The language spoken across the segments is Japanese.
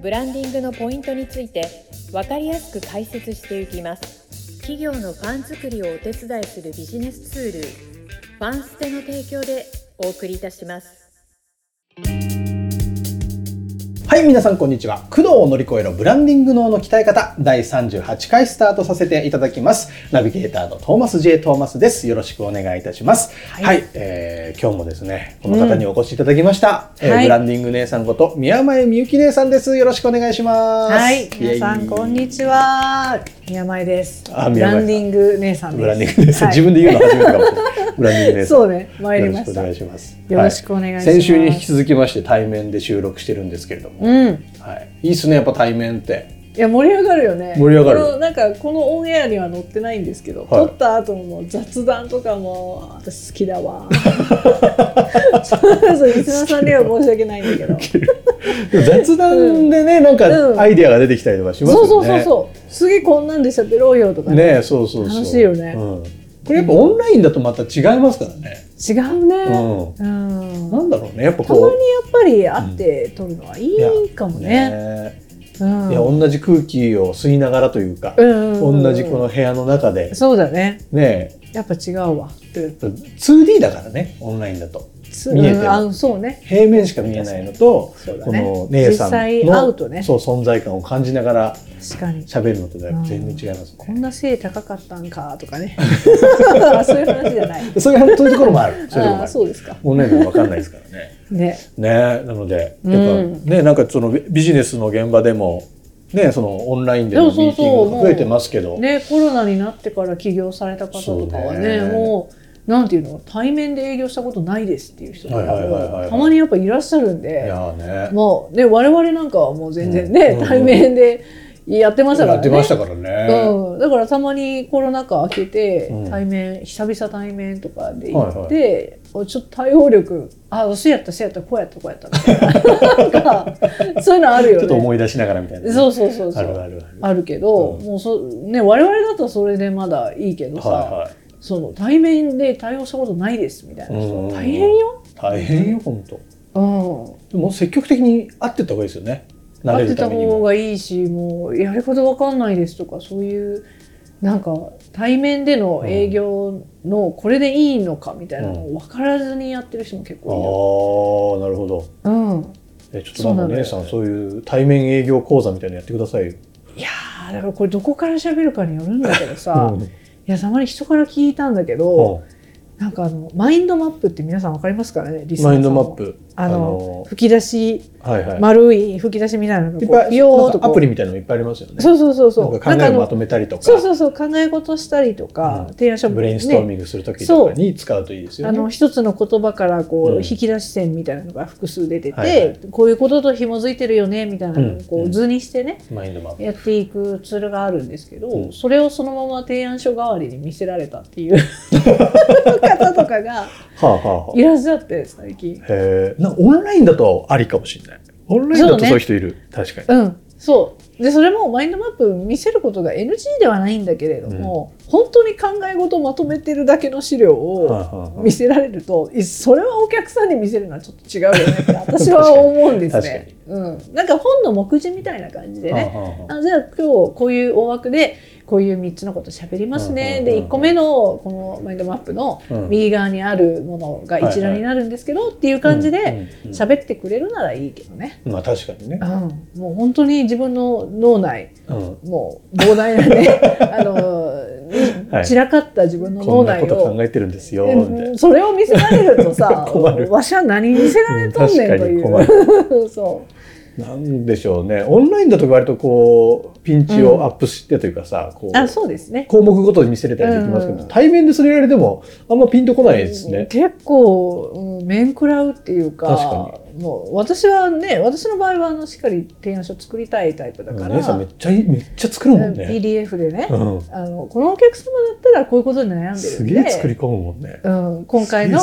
ブランディングのポイントについて分かりやすく解説していきます。企業のファン作りをお手伝いするビジネスツールファンステの提供でお送りいたします。はい、皆さんこんにちは。苦悩を乗り越えろブランディング脳の鍛え方第38回スタートさせていただきます。ナビゲーターのトーマス J トーマスです。よろしくお願いいたします。はい、はい、えー、今日もですね、この方にお越しいただきました。うん、えーはい、ブランディング姉さんこと宮前みゆき姉さんです。よろしくお願いします。はい、皆さんこんにちは。宮前です。あ、ブランディング姉さんです。ブランディング姉さん、はい、自分で言うの初めてかもしれない。ブランディング姉さん。そうね、参りました。よろしくお願いします。よろしくお願いします。先週に引き続きまして対面で収録してるんですけれども、うん、はい、いいっすねやっぱ対面って。いや盛り上がるよね。盛り上がる。なんかこのオンエアには載ってないんですけど、はい、撮った後の雑談とかも私好きだわ。そうリスナーさんには申し訳ないんだけど。雑談でね、うん、なんかアイディアが出てきたりとかしますよね。そうそうそうそう。次こんなんで喋ろうよとかね。ねそうそうそう。楽しいよね。うんこれやっぱオンラインだとまた違いますからね。違うね。うん。うん、なんだろうね。やっぱたまにやっぱり会って撮るのはいいかもね。ねうん、いや同じ空気を吸いながらというか、うん同じこの部屋の中で。そうだね。ねやっぱ違うわ。2D だからね、オンラインだと。見えてる、あそうね、平面しか見えないのと、ね、この姉さんのね、そう存在感を感じながら確かに。喋るのと全然違います、ね、こんな背高かったんかとかね。そういう話じゃない。そういうところもある。そういうところそうですか。オンラインでも分かんないですからねね。ねなのでやっぱ、うん、ねなんかそのビジネスの現場でもね、そのオンラインでのミーティングが増えてますけど。ね、コロナになってから起業された方とかはねもうなんていうの？対面で営業したことないですっていう人がたまにやっぱいらっしゃるんで、ね、もうね我々なんかはもう全然ね、うん、対面でやってましたからね。やってましたからね。うん、だからたまにコロナ禍明けて対面、うん、久々対面とかで行って、はいはい、ちょっと対応力。あそうやったそうやった。こうやったこうやった。みたいな。なんかそういうのあるよね。ちょっと思い出しながらみたいな、ね、そうそうそうそう。あるあるある。あるけど、うん、もうそね我々だとそれでまだいいけどさ。はいはい。その対面で対応したことないですみたいな。人大変よ。大変よ本当。うん。でも積極的に会ってた方がいいですよね。会ってた方がいいしもうやることわかんないですとかそういうなんか対面での営業のこれでいいのかみたいなのを分からずにやってる人も結構いる、うん、ああなるほど、うん、えちょっとなんか姉さんそういう対面営業講座みたいなのやってくださいよ。いやだからこれどこから喋るかによるんだけどさ、うん。いやたまに人から聞いたんだけど、うん、なんかあのマインドマップって皆さんわかりますからねリスナーさんマインドマップあの、あのー、吹き出し、はいはい、丸い吹き出しみたいなのがピヨーとアプリみたいなのいっぱいありますよね。そうそうそうそう。なんか考えをまとめたりとか。そうそうそう。考え事したりとか、うん、提案書ブレインストーミングする時とかに使うといいですよね。あの一つの言葉からこう、うん、引き出し線みたいなのが複数出てて、はいはい、こういうことと紐づいてるよねみたいなのをこう図にしてね、マインドマップ。やっていくツールがあるんですけど、それをそのまま提案書代わりに見せられたっていう 方とかがいらっしゃって最近。へえ。なオンラインだとありかもしれない。オンラインだとそういう人いる。ね、確かに。うん。そう。で、それもマインドマップ見せることが NG ではないんだけれども、うん、本当に考え事をまとめてるだけの資料を見せられると、それはお客さんに見せるのはちょっと違うよねって 私は思うんですね。うん。なんか本の目次みたいな感じでね。あじゃあ今日こういう大枠でこういう3つのこと喋りますね。で、1個目のこのマインドマップの右側にあるものが一覧になるんですけどっていう感じで喋ってくれるならいいけどね。まあ確かにね。うん、もう本当に自分の脳内、うん、もう膨大なね、あの、散らかった自分の脳内を。こ考えてるんですよ。それを見せられるとさ、わしは何見せられとんねんという。そう。なんでしょうね。オンラインだと割とこうピンチをアップしてというかさ、こうあそうですね。項目ごとに見せれたりできますけど、うん。対面でそれやられてもあんまピンとこないですね。結構、うん、面食らうっていうか確かもう私はね私の場合はあのしっかり提案書作りたいタイプだから、姉さんめっちゃめっちゃ作るもんね。PDF でね、うん、あのこのお客様だったらこういうことに悩んでるんすでげえ作り込むもんね。うん、今回の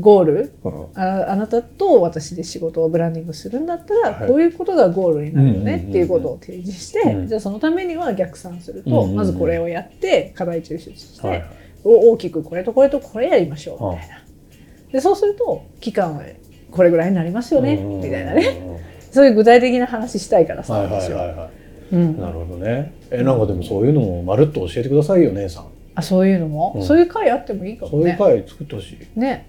ゴールうん。ああなたと私で仕事をブランディングするんだったら、はい。こういうことがゴールになるよねっていうことを提示して、うん。じゃあそのためには逆算すると、まずこれをやって課題抽出して、大きくこれとこれとこれやりましょうみたいな。でそうすると期間はこれぐらいになりますよねうんみたいなね。そういう具体的な話したいからさ、はいはい私ははい。は。うん。い。なるほどね。えなんかでもそういうのもまるっと教えてくださいよ姉さん。あそういうのも、うん。そういう回あってもいいかそういうもね。会作ってほしい。ね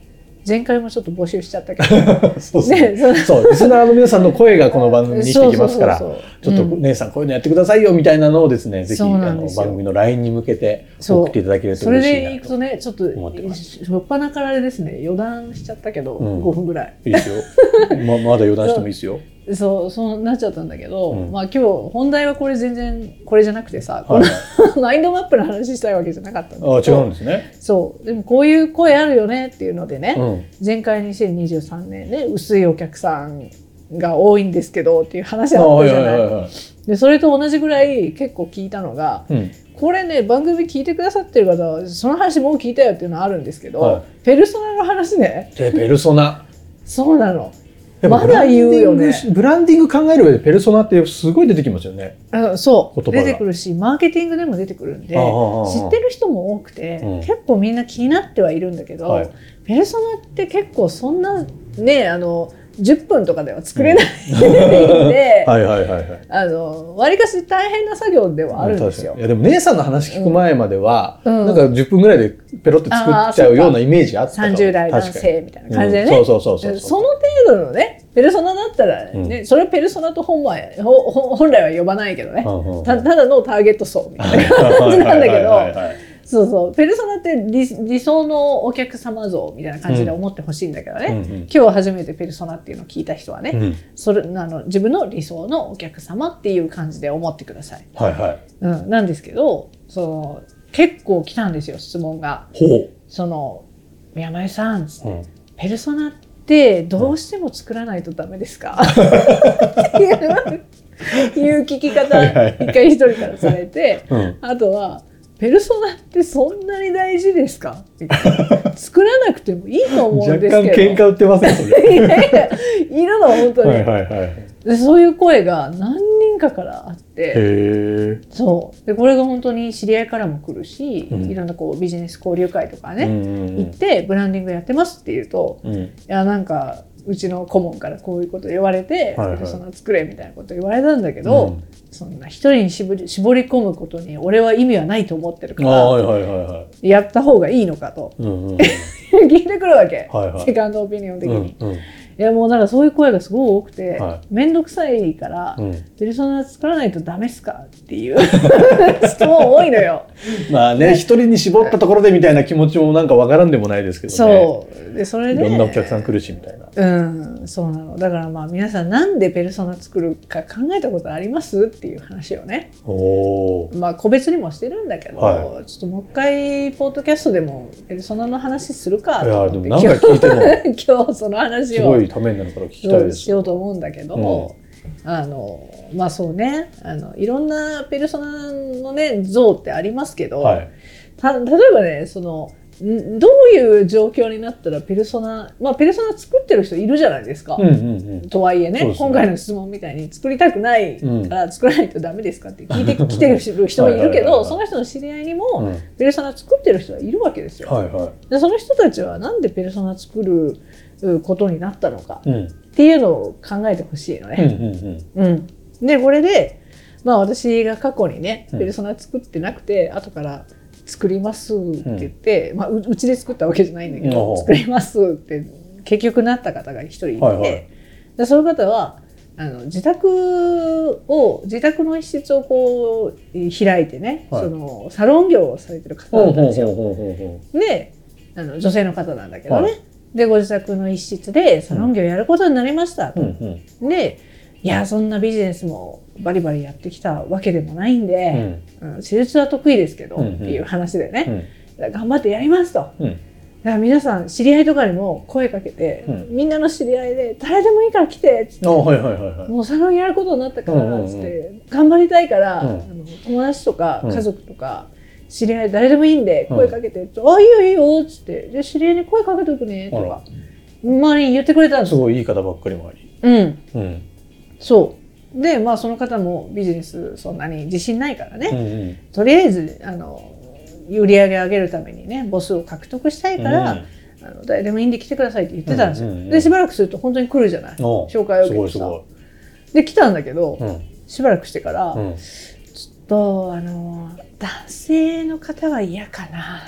前回もちょっと募集しちゃったけど そう。ねそうリスナーの皆さんの声がこの番組に生きてきますから。ちょっとうん姉さんこういうのやってくださいよみたいなのをですね、ぜひあの番組の LINE に向けて送っていただけるとそれ嬉しいなでいくとねちょっと初っ端からあれですね余談しちゃったけど、うん5分ぐらいいいですよ。ままだ余談してもいいですよ。そうそうなっちゃったんだけど、うんまあ今日本題はこれ全然これじゃなくてさ、はい。この マインドマップの話したいわけじゃなかったんだあけど違うんですね。そうでもこういう声あるよねっていうのでね、うん。前回2023年ね薄いお客さんが多いんですけどっていう話ああったはいじゃないい。ははいはい。でそれと同じぐらい結構聞いたのがうん。これね番組聞いてくださってる方はその話もう聞いたよっていうのはあるんですけど、はいペルソナの話ねでペルソナ。そうなのまだ言うよね。ブランディング考える上でペルソナってすごい出てきますよね。あそう。出てくるしマーケティングでも出てくるんで知ってる人も多くて、うん。結構みんな気になってはいるんだけど、はい。ペルソナって結構そんなねあの10分とかでは作れないんで、はいはいはいはい。あの割かし大変な作業ではあるんですよ。い。やでも姉さんの話聞く前までは、うん。なんか10分ぐらいでペロって作っちゃうようなイメージあったかも。30代男性みたいな感じでね、うん。そうそうそうそうその程度のねペルソナだったらね、それはペルソナと本は本来は呼ばないけどね、うんうんたただのターゲット層みたいな感じなんだけどそうそう。ペルソナって理理想のお客様像みたいな感じで思ってほしいんだけどね、うんうん。今日初めてペルソナっていうのを聞いた人はね、うん。それあの自分の理想のお客様っていう感じで思ってください。はいはい。うん、なんですけどその結構来たんですよ質問が。ほその宮前さんう。うん。ペルソナってどうしても作らないとダメですか、っていう聞き方一回一人からされて。うん。あとは「ペルソナってそんなに大事ですか?」作らなくてもいいと思うん若ですけど 干喧嘩売ってませんそれ。いやいやいるの本当に、はいはいはい。でそういう声が何人かからあって。そうでこれが本当に知り合いからも来るし、うんいろんなこうビジネス交流会とかね、ね行ってブランディングやってますって言うとうん。いやなんかうちの顧問からこういうこと言われて、はいはいペルソナ作れみたいなこと言われたんだけど、うんそんな一人に絞り絞り込むことに俺は意味はないと思ってるからはいはいはいはやった方がいいのかとい。うんうん。聞いてくるわけ、はいはいセカンドオピニオン的に。うんうんいやもうなんかそういう声がすごい多くては面倒、くさいから、うんペルソナ作らないとダメっすかっていう 質問多いのよ。まあね一人に絞ったところでみたいな気持ちもなんかわからんでもないですけどね。そうでそれでいろんなお客さん来るしみたいな。うんそうなのだからまあ皆さんなんでペルソナ作るか考えたことありますっていう話をね。まあ個別にもしてるんだけど、はちょっともう一回ポッドキャストでもペルソナの話するかいやでと思っても何回聞いても 今日その話をすごいためになるから聞きたいです。しようと思うんだけど、あのまあそうねあのいろんなペルソナのね像ってありますけど、はい。た例えばねそのんどういう状況になったらペルソナまあペルソナ作ってる人いるじゃないですか。うんうんうん。とはいえねね今回の質問みたいに作りたくないうんから作らないとダメですかって聞いてきてる人もいるけはいはいその人の知り合いにうもんペルソナ作ってる人はいるわけですよ。はいはでその人たちはなんでペルソナ作るうことになったのかっていうのを考えてほしいのうんうね。んうん。うんでこれで、まあ、私が過去にねうんペルソナ作ってなくて、後から作りますって言って、まあ、ううちで作ったわけじゃないんだけど、作りますって結局なった方が一人いて、はいはい。でその方はあの自宅を自宅の一室をこう開いてね、はい。そのサロン業をされてる方だったんですよ。であの女性の方なんだけどね、でご自宅の一室でサロン業やることになりましたと。うんうん。でいやそんなビジネスもバリバリやってきたわけでもないんで、うん。手術は得意ですけど、うんうん。っていう話でね、うん。頑張ってやりますと。うん。だから皆さん知り合いとかにも声かけて、うん。みんなの知り合いで誰でもいいから来てっつってあはいはいはいはい。もうサロンやることになったからうんうんうん。つって、頑張りたいから、うん。あの友達とかうん。家族とか、知り合い誰でもいいんで声かけて「あいいよいいよ」っつって「じゃあ知り合いに声かけとくね」とか周りに言ってくれたんですすよ。ごいいい方ばっかりもあり。うん、うんそう。でまあその方もビジネスそんなに自信ないからね、うんうん。とりあえずあの売り上げ上げるためにねボスを獲得したいから、うんあの誰でもいいんで来てくださいって言ってたんですよ、うんうんうん。でしばらくすると本当に来るじゃない？お紹介を受けてさ。で来たんだけど、うん。しばらくしてから、うん。とあの男性の方は嫌かな。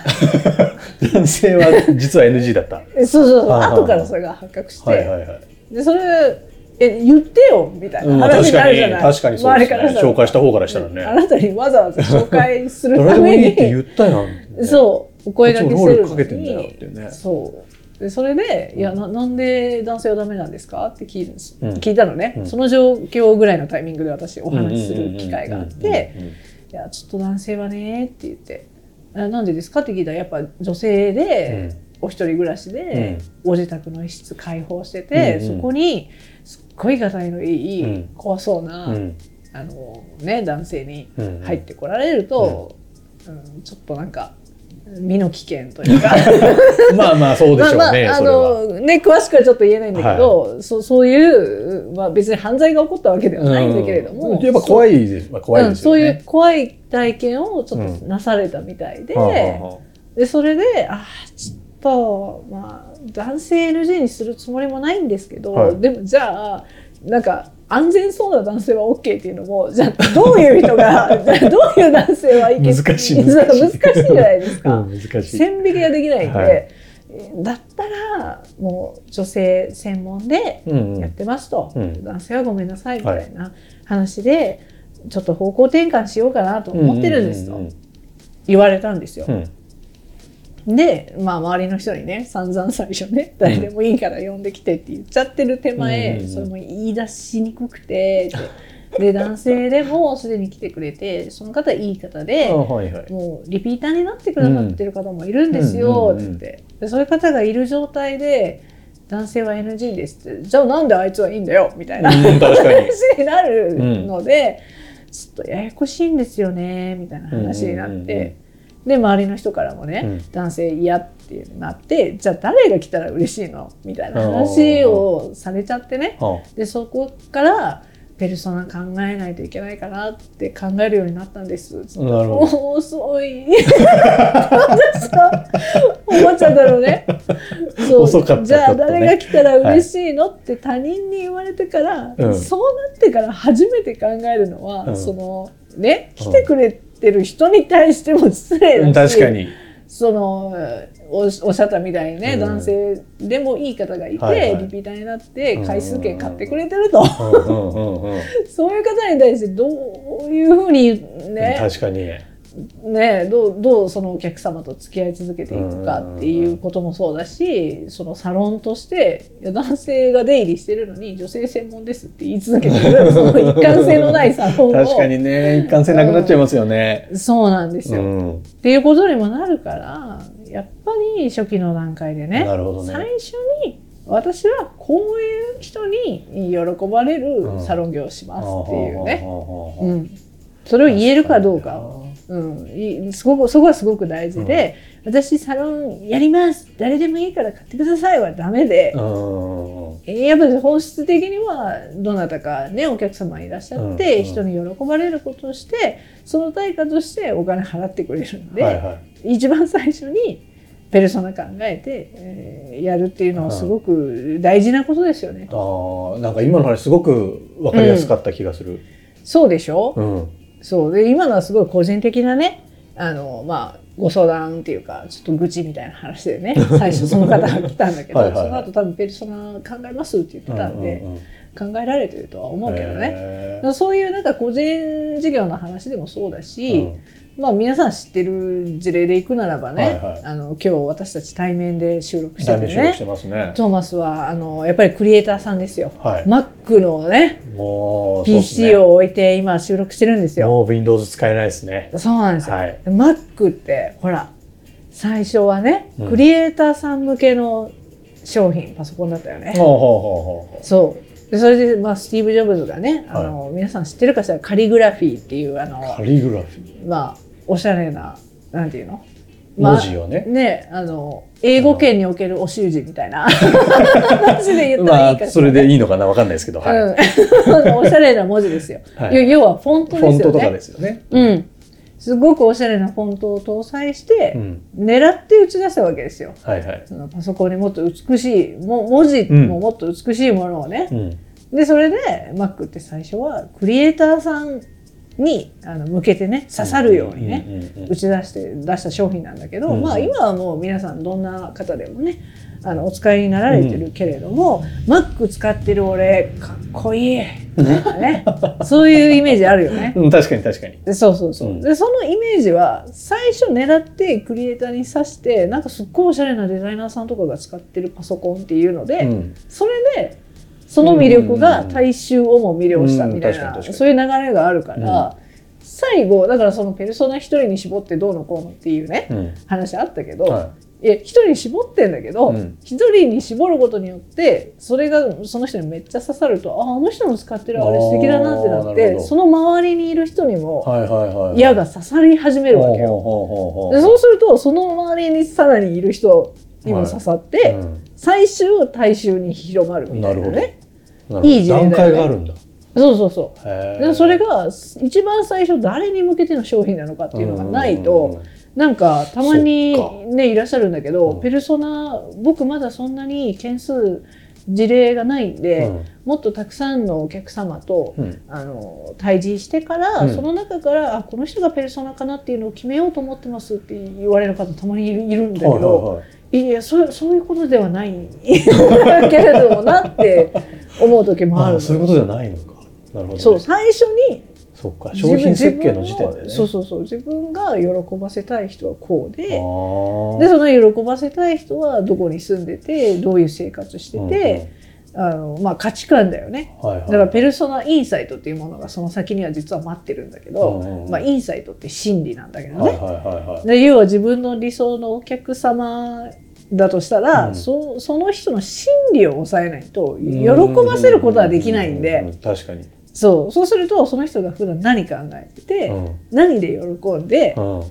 男性は実は NG だった。え そうそうそう。後からそれが発覚して、はいはいはい。でそれえ言ってよみたいなうん話になるじゃない、確かにそうですね。紹介した方からしたらね。あなたにわざわざ紹介するためいいって言に。ったやんそうお声掛けするのに。ねそう。でそれで「いやななんで男性はダメなんですか?」って聞いるんです、うん。聞いたのね、うん。その状況ぐらいのタイミングで私お話しする機会があっうんうんてうんうん「いやちょっと男性はね」って言って「あなんでですか?」って聞いたらやっぱ女性で、お一人暮らしで、ご自宅の一室開放してて、うんうん。そこにごいがたいのいい、うん。怖そうな、うん。あのね、男性にうん入ってこられると、うんちょっとなんか身の危険というか。まあまあそうでしょうね、まあまああ。のね詳しくはちょっと言えないんだけど、そそういう、まあ、別に犯罪が起こったわけではないんだけれども、うん。やっぱ怖いです、まあ、怖いですよね。うんそういう怖い体験をちょっとなされたみたいで,、はあはあはでそれであーちょっとまあ男性 NG にするつもりもないんですけど、はい。でもじゃあなんか安全そうな男性は OK っていうのもじゃあどういう人がじゃあどういう男性はいけ難しい。難しい難しいじゃないですか。うん難しい。線引きができないんで、はい。だったらもう女性専門でうんうん。やってますと、うん。男性はごめんなさいみたいな話で、ちょっと方向転換しようかなと思ってるんですと。うん。言われたんですよ。うんで、まあ、周りの人にね散々最初ね誰でもいいから呼んできてって言っちゃってる手前、うん。それも言い出しにくくてで男性でもすでに来てくれてその方いい方で。あはいはい。もうリピーターになってくださってる方もいるんですようんって。でそういう方がいる状態で男性は NG ですってじゃあなんであいつはいいんだよみたいな話になるので、ちょっとややこしいんですよねみたいな話になって、うんうんうんうんで周りの人からもね、うん。男性嫌ってなってじゃあ誰が来たら嬉しいの？みたいな話をされちゃってね。はでそこからペルソナ考えないといけないかなって考えるようになったんです。もう遅い。思っちゃったのね。そう。遅かった。じゃあ誰が来たら嬉しいの、って他人に言われてから、うん。そうなってから初めて考えるのは、うん。そのね来てくれてる人に対しても失礼うんだし、確かに。そのおおっしゃったみたいにね、うん男性でもいい方がいて、はいはいリピーターになって回数券買ってくれてると、うんうんうんうん。そういう方に対してどういうふうにね確かに。ねどうどうそのお客様と付き合い続けていくかっていうこともそうだしそのサロンとして男性が出入りしてるのに女性専門ですって言い続けてる その一貫性のないサロンを。確かにね、一貫性なくなっちゃいますよね。そうなんですよ、っうん。ていうことにもなるからやっぱり初期の段階でねなるほどね。最初に私はこういう人に喜ばれるサロン業をしますっていうね、ううん。ん、それを言えるかどうかをうん、いすごくそこはすごく大事で、私サロンやります誰でもいいから買ってくださいはダメで、うんえーやっぱり本質的にはどなたかねお客様いらっしゃって、うん人に喜ばれることをしてその対価としてお金払ってくれるんで、はいはい。一番最初にペルソナ考えて、えーやるっていうのはすごく大事なことですよね。ああ、なんか今の話すごくわかりやすかった気がする。そうでしょ、うん。そう。で今のはすごい個人的なねあのまあご相談っていうかちょっと愚痴みたいな話でね 最初その方が来たんだけどはいその後多分ペルソナ考えますって言ってたんで、うんうんうん。考えられてるとは思うけどね。そういうなんか個人事業の話でもそうだーし、うんまあ皆さん知ってる事例でいくならばね、はいはいあの今日私たち対面で収録しててねしてますね。トーマスはあのやっぱりクリエイターさんですよ。はい。Mac のね PC を置いて今収録してるんですよ。もう Windows 使えないですね。そうなんですよ。はい。Mac ってほら最初はね、うんクリエイターさん向けの商品パソコンだったよね。そうでそれで、まあ、スティーブ・ジョブズがね、あの皆さん知ってるかしらカリグラフィーっていうあのう。カリグラフィまあおしゃれななんていうの、文字をね。ねあの英語圏におけるお習字みたいな感じで言ったらまあ、いいかそれでいいのかな？わかんないですけど、はい。うん、おしゃれな文字ですよ。はい要要はフォントですよね。フォントとかですよね。うん。すごくおしゃれなフォントを搭載して、うん。狙って打ち出したわけですよ。はいはい。そのパソコンにもっと美しいも文字ももっと美しいものをね、うん。でそれで Mac って最初はクリエイターさんにあの向けてね刺さるようにね、打ち出して出した商品なんだけど、うんまあ今はもう皆さんどんな方でもねあのお使いになられてるけれども、Mac 使ってる俺かっこいい。ね。そういうイメージあるよね。うん、確かに確かに。でそうそうそう、うん。でそのイメージは最初狙ってクリエイターに指してなんかすっごいおしゃれなデザイナーさんとかが使ってるパソコンっていうので、うん。それでその魅力が大衆をも魅了したみたいな、そういう流れがあるから、最後だからそのペルソナ一人に絞ってどうのこうのっていうねうん。話あったけど、はい。や一人に絞ってんだけどうん。一、人に絞ることによってそれがその人にめっちゃ刺さるとああの人の使ってるあれ素敵だなってなってその周りにいる人にも。矢が刺さり始めるわけよ。でそうするとその周りにさらにいる人にも刺さって、うん。最終大衆に広まるみたいなね。いい事例だよね。段階があるんだ。そうそうそう。それが一番最初誰に向けての商品なのかっていうのがないと、なんかたまにねいらっしゃるんだけど、うん。ペルソナ僕まだそんなに件数事例がないんで、もっとたくさんのお客様と、うんうん。あの対峙してから、うん。その中からあこの人がペルソナかなっていうのを決めようと思ってますって言われる方たまにいるいるんだけど、はいはいはいいやそうそういうことではないだ けれどもなって思う時もあるそういうことじゃないのか。なるほどね。そう最初にそっか。商品設計の時点でね。そうそうそう自分が喜ばせたい人はこうででその喜ばせたい人はどこに住んでてどういう生活してて、あのまあ、価値観だよね。はいはい。だからペルソナインサイトっていうものがその先には実は待ってるんだけど、うんうんうん。まあ、インサイトって真理なんだけどね、はいはいはいはい。で要は自分の理想のお客様だとしたら、うん。そその人の心理を抑えないと喜ばせることはできないんで、確かに。そう。そうするとその人が普段何考えてて、うん。何で喜んでう、ん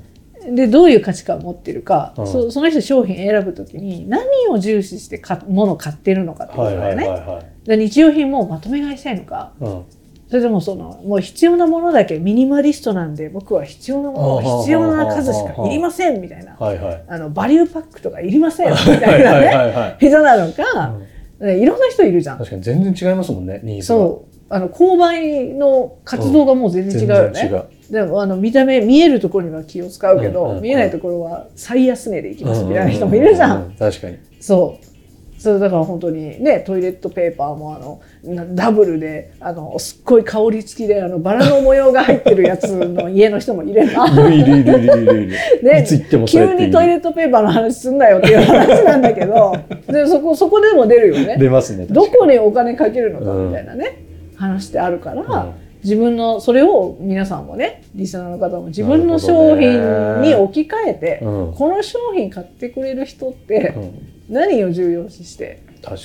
でどういう価値観を持ってるか、うんそその人商品選ぶときに何を重視してか物を買ってるのかっていうこはいはいとだよね。はいはい。で日用品もまとめ買いしたいのかうんそれともそのもう必要なものだけミニマリストなんで僕は必要なもの必要な数しかいりませんみたいなはいはい。あのバリューパックとかいりませんみはたいなねいはなのか、うんねいろんな人いるじゃん。確かに全然違いますもんね、ニーズが。そうあの購買の活動がもう全然違うよね。でもあの見た目見えるところには気を使うけど、うんうんうん見えないところは最安値でいきますみたいな人もいるじゃん。ううう確かに。そうそうだから本当にねトイレットペーパーもあのなダブルであのすっごい香り付きであのバラの模様が入ってるやつの家の人もいればいるいるいるいるいる。ね急にトイレットペーパーの話すんなよっていう話なんだけどでそこそこでも出るよね。出ますね。どこにお金かけるのかみたいなね、話ってあるから、うん自分のそれを皆さんもねリスナーの方も自分の商品に置き換えて、うん。この商品買ってくれる人ってうん。何を重要視して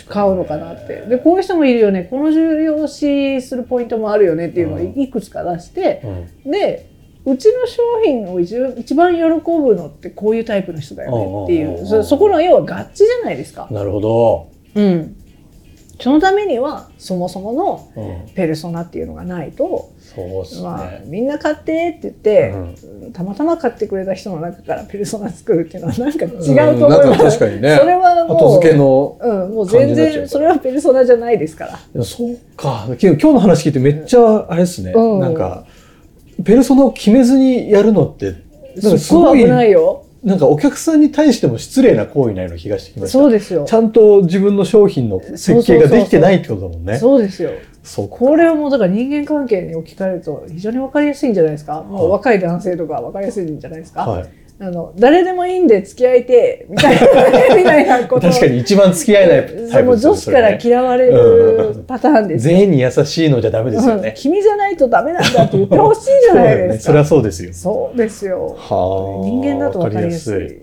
買うのかなって。でこういう人もいるよね。この重要視するポイントもあるよねっていうのをうん。いくつか出して、うん。でうちの商品を一一番喜ぶのってこういうタイプの人だよねっていう。そこの要は合致じゃないですか。なるほど。うん、そのためにはそもそものうんペルソナっていうのがないと、そうっすまあ、ね。みんな買ってって言って、うんたまたま買ってくれた人の中からペルソナ作るっていうのはなんか違うと思いうんます。なんか確かにねそれはもう後付けの。うん、もう全然それはペルソナじゃないですから。いやそうか。今日今日の話聞いてめっちゃあれですね。うんなんかペルソナを決めずにやるのってすっごい危ないよ。なんかお客さんに対しても失礼な行為なような気がしてきました。そうですよ。ちゃんと自分の商品の設計ができてないってことだもんね。そうですよそうこれはもうだから人間関係に置き換えると非常に分かりやすいんじゃないですか、もう若い男性とか分かりやすいんじゃないですか、はいあの誰でもいいんで付き合いてみたいなみたいなこと 確かに一番付き合えないタイプですよもう女子から嫌われるパターンですよ全員に優しいのじゃダメですようんね。君じゃないとダメなんだって言ってほしいじゃないですかそれはそうですよ。そうですよはあ。人間だと分かりやすい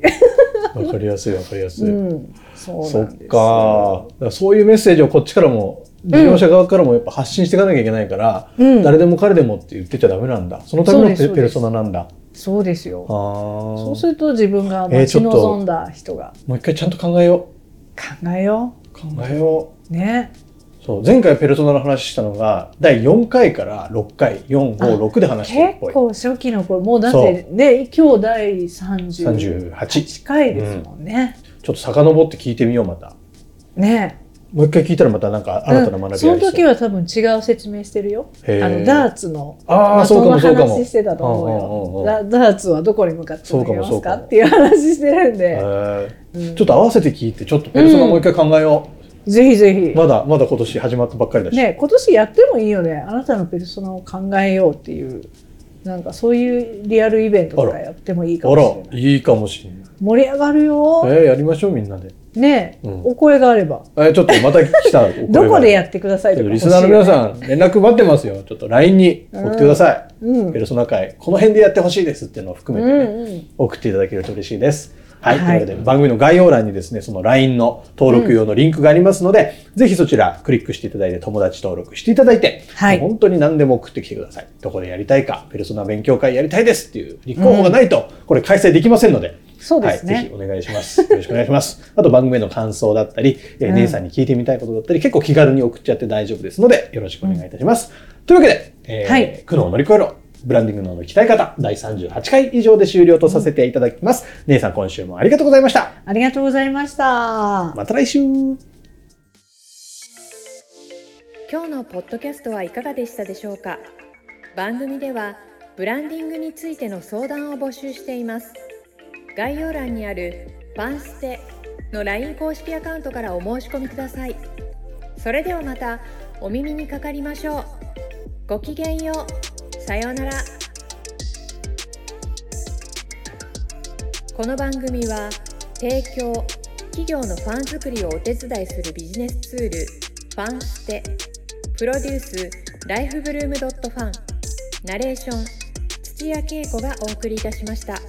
わかりやすい。わかりやすい。うん、そうそっなんですよか。そういうメッセージをこっちからも、事業者側からもやっぱ発信していかなきゃいけないから、うん。誰でも彼でもって言ってちゃダメなんだ。そのためのペペルソナなんだ。そうですよ。ああ。そうすると自分が待ち望んだ人が。もう一回ちゃんと考えよ考えよう。考えよう。うね。そう前回ペルソナの話したのが第4回から6回456で話してるっぽい。結構初期の頃。もうだってね今日第38 38回ですもんね、ちょっと遡って聞いてみようまた。ねもう一回聞いたらまたなんか新たな学びありその時は多分違う説明してるよ。あのダーツのああそうかもそうかも。話してたと思うダダーツはどこに向かって投げますかっていう話してるんへで、ー。うん。ちょっと合わせて聞いてちょっとペルソナもう一回考えよぜひぜう、ひ。まだまだ今年始まったばっかりだし、ね今年やってもいいよね。あなたのペルソナを考えようっていうなんかそういうリアルイベントとかやってもいいかあもしれない。らいいかもしれない。盛り上がるよ、えー、やりましょうみんなでね、うん。お声があれば。えーちょっとまた来た。どこでやっってくださいとか。リスナーの皆さん連絡待ってますよ。ちょっと LINE に送ってください、うん。ペルソナ会。この辺でやってほしいですっていうのを含うめてね、送っていただけると嬉しいです。はい。はいというわけで、番組の概要欄にですね、その LINE の登録用のリンクがありますので、ぜひそちらクリックしていただいて、友達登録していただいて、はい本当に何でも送ってきてください。どこでやりたいか、ペルソナ勉強会やりたいですっていう立候補がないと、これ開催できませんので、はい、そうですね、ぜひお願いします。よろしくお願いします。あと番組への感想だったり、えーうん姉さんに聞いてみたいことだったり、結構気軽に送っちゃって大丈夫ですので、よろしくお願いいたします。というわけで、えーはい苦悩を乗り越えろ。ブランディングの鍛え方、第38回以上で終了とさせていただきます。姉さん今週もありがとうございました。ありがとうございました。また来週。今日のポッドキャストはいかがでしたでしょうか？番組ではブランディングについての相談を募集しています。概要欄にある「ファンステ」の LINE 公式アカウントからお申し込みください。それではまたお耳にかかりましょう。ごきげんようさようならこの番組は提供企業のファン作りをお手伝いするビジネスツールファンステプロデュースライフブルームドットファンナレーション土屋恵子がお送りいたしました。